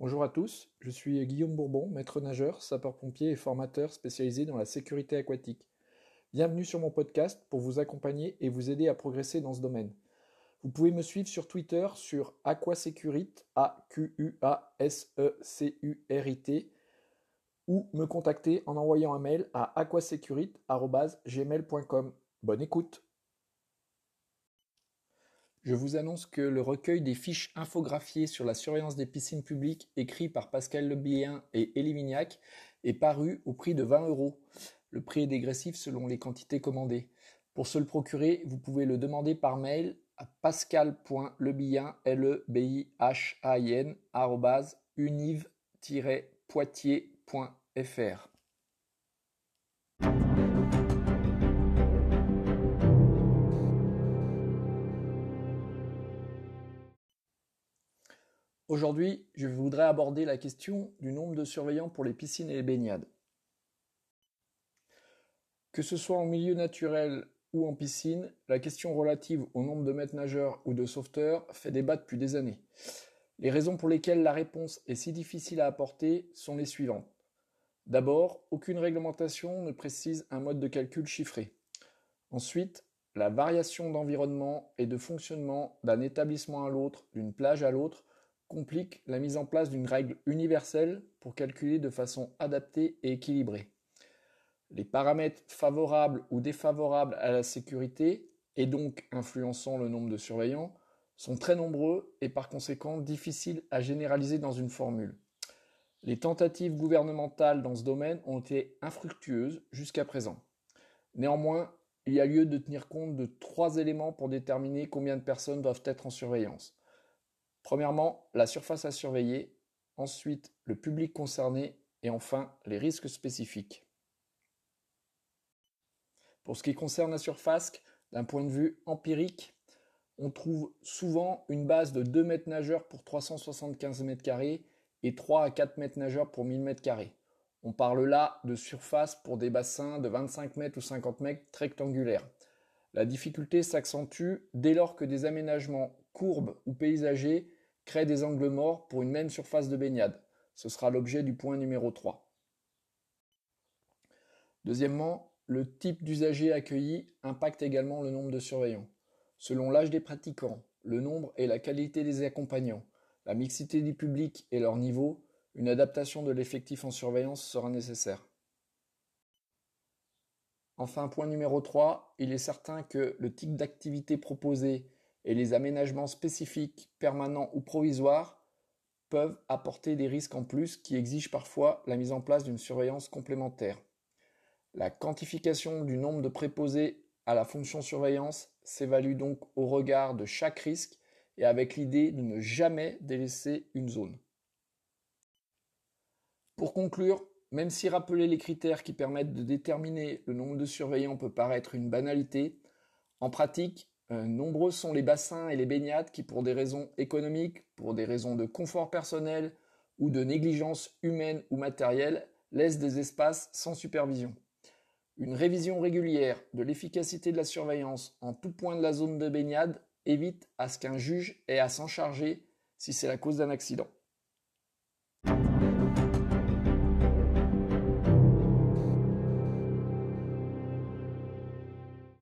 Bonjour à tous, je suis Guillaume Bourbon, maître nageur, sapeur-pompier et formateur spécialisé dans la sécurité aquatique. Bienvenue sur mon podcast pour vous accompagner et vous aider à progresser dans ce domaine. Vous pouvez me suivre sur Twitter sur Aquasecurit, A-Q-U-A-S-E-C-U-R-I-T, ou me contacter en envoyant un mail à aquasecurit.gmail.com. Bonne écoute je vous annonce que le recueil des fiches infographiées sur la surveillance des piscines publiques écrit par Pascal Lebien et Elie Mignac est paru au prix de 20 euros. Le prix est dégressif selon les quantités commandées. Pour se le procurer, vous pouvez le demander par mail à pascal.lebien, l e b i h a i n univ-poitiers.fr. Aujourd'hui, je voudrais aborder la question du nombre de surveillants pour les piscines et les baignades. Que ce soit en milieu naturel ou en piscine, la question relative au nombre de maîtres nageurs ou de sauveteurs fait débat depuis des années. Les raisons pour lesquelles la réponse est si difficile à apporter sont les suivantes. D'abord, aucune réglementation ne précise un mode de calcul chiffré. Ensuite, la variation d'environnement et de fonctionnement d'un établissement à l'autre, d'une plage à l'autre, complique la mise en place d'une règle universelle pour calculer de façon adaptée et équilibrée. Les paramètres favorables ou défavorables à la sécurité, et donc influençant le nombre de surveillants, sont très nombreux et par conséquent difficiles à généraliser dans une formule. Les tentatives gouvernementales dans ce domaine ont été infructueuses jusqu'à présent. Néanmoins, il y a lieu de tenir compte de trois éléments pour déterminer combien de personnes doivent être en surveillance. Premièrement, la surface à surveiller, ensuite le public concerné et enfin les risques spécifiques. Pour ce qui concerne la surface, d'un point de vue empirique, on trouve souvent une base de 2 mètres nageurs pour 375 mètres carrés et 3 à 4 mètres nageurs pour 1000 mètres carrés. On parle là de surface pour des bassins de 25 mètres ou 50 mètres rectangulaires. La difficulté s'accentue dès lors que des aménagements courbes ou paysagers créent des angles morts pour une même surface de baignade. Ce sera l'objet du point numéro 3. Deuxièmement, le type d'usager accueilli impacte également le nombre de surveillants. Selon l'âge des pratiquants, le nombre et la qualité des accompagnants, la mixité du public et leur niveau, une adaptation de l'effectif en surveillance sera nécessaire. Enfin, point numéro 3, il est certain que le type d'activité proposé et les aménagements spécifiques, permanents ou provisoires peuvent apporter des risques en plus qui exigent parfois la mise en place d'une surveillance complémentaire. La quantification du nombre de préposés à la fonction surveillance s'évalue donc au regard de chaque risque et avec l'idée de ne jamais délaisser une zone. Pour conclure, même si rappeler les critères qui permettent de déterminer le nombre de surveillants peut paraître une banalité, en pratique, euh, nombreux sont les bassins et les baignades qui, pour des raisons économiques, pour des raisons de confort personnel ou de négligence humaine ou matérielle, laissent des espaces sans supervision. Une révision régulière de l'efficacité de la surveillance en tout point de la zone de baignade évite à ce qu'un juge ait à s'en charger si c'est la cause d'un accident.